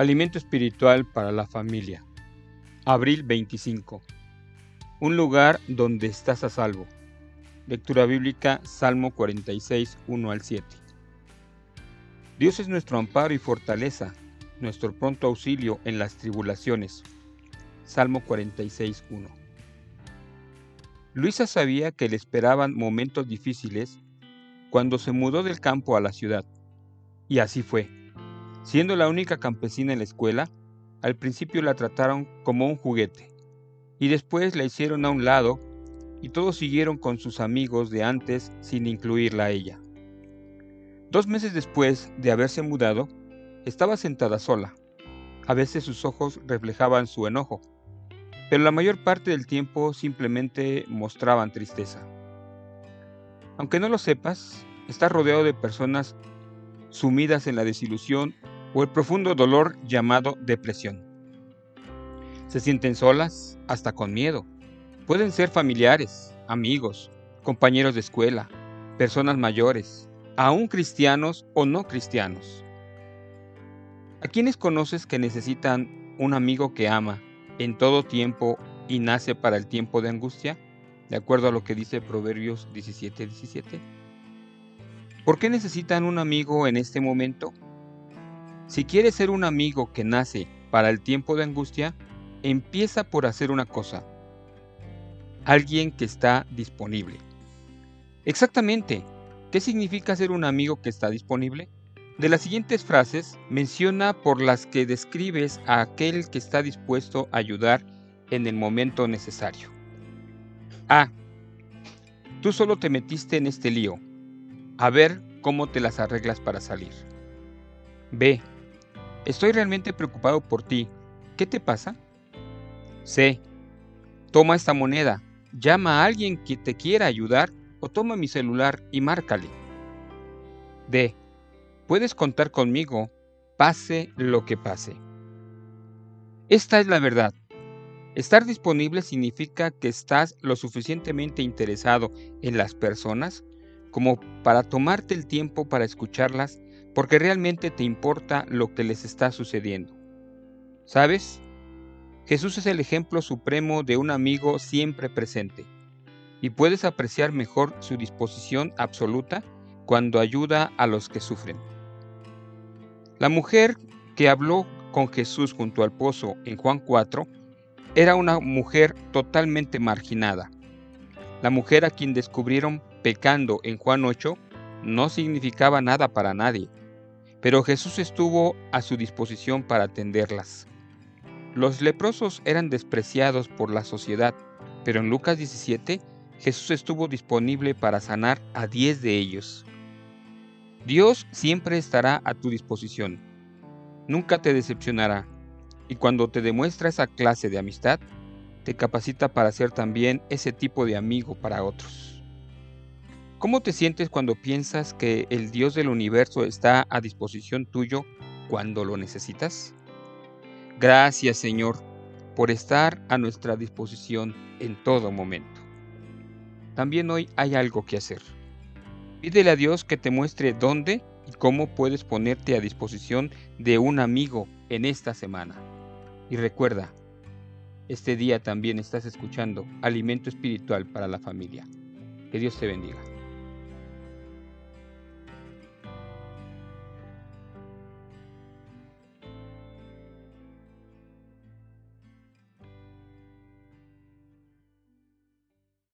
Alimento espiritual para la familia. Abril 25. Un lugar donde estás a salvo. Lectura bíblica Salmo 46, 1 al 7. Dios es nuestro amparo y fortaleza, nuestro pronto auxilio en las tribulaciones. Salmo 46, 1. Luisa sabía que le esperaban momentos difíciles cuando se mudó del campo a la ciudad. Y así fue. Siendo la única campesina en la escuela, al principio la trataron como un juguete, y después la hicieron a un lado, y todos siguieron con sus amigos de antes sin incluirla a ella. Dos meses después de haberse mudado, estaba sentada sola. A veces sus ojos reflejaban su enojo, pero la mayor parte del tiempo simplemente mostraban tristeza. Aunque no lo sepas, estás rodeado de personas sumidas en la desilusión o el profundo dolor llamado depresión. Se sienten solas, hasta con miedo. Pueden ser familiares, amigos, compañeros de escuela, personas mayores, aún cristianos o no cristianos. ¿A quiénes conoces que necesitan un amigo que ama en todo tiempo y nace para el tiempo de angustia? De acuerdo a lo que dice Proverbios 17:17. 17. ¿Por qué necesitan un amigo en este momento? Si quieres ser un amigo que nace para el tiempo de angustia, empieza por hacer una cosa. Alguien que está disponible. Exactamente. ¿Qué significa ser un amigo que está disponible? De las siguientes frases, menciona por las que describes a aquel que está dispuesto a ayudar en el momento necesario. A. Tú solo te metiste en este lío. A ver cómo te las arreglas para salir. B. Estoy realmente preocupado por ti. ¿Qué te pasa? C. Toma esta moneda, llama a alguien que te quiera ayudar o toma mi celular y márcale. D. Puedes contar conmigo, pase lo que pase. Esta es la verdad. Estar disponible significa que estás lo suficientemente interesado en las personas como para tomarte el tiempo para escucharlas porque realmente te importa lo que les está sucediendo. ¿Sabes? Jesús es el ejemplo supremo de un amigo siempre presente, y puedes apreciar mejor su disposición absoluta cuando ayuda a los que sufren. La mujer que habló con Jesús junto al pozo en Juan 4 era una mujer totalmente marginada. La mujer a quien descubrieron pecando en Juan 8 no significaba nada para nadie pero Jesús estuvo a su disposición para atenderlas. Los leprosos eran despreciados por la sociedad, pero en Lucas 17 Jesús estuvo disponible para sanar a 10 de ellos. Dios siempre estará a tu disposición. Nunca te decepcionará. Y cuando te demuestra esa clase de amistad, te capacita para ser también ese tipo de amigo para otros. ¿Cómo te sientes cuando piensas que el Dios del universo está a disposición tuyo cuando lo necesitas? Gracias Señor por estar a nuestra disposición en todo momento. También hoy hay algo que hacer. Pídele a Dios que te muestre dónde y cómo puedes ponerte a disposición de un amigo en esta semana. Y recuerda, este día también estás escuchando Alimento Espiritual para la Familia. Que Dios te bendiga.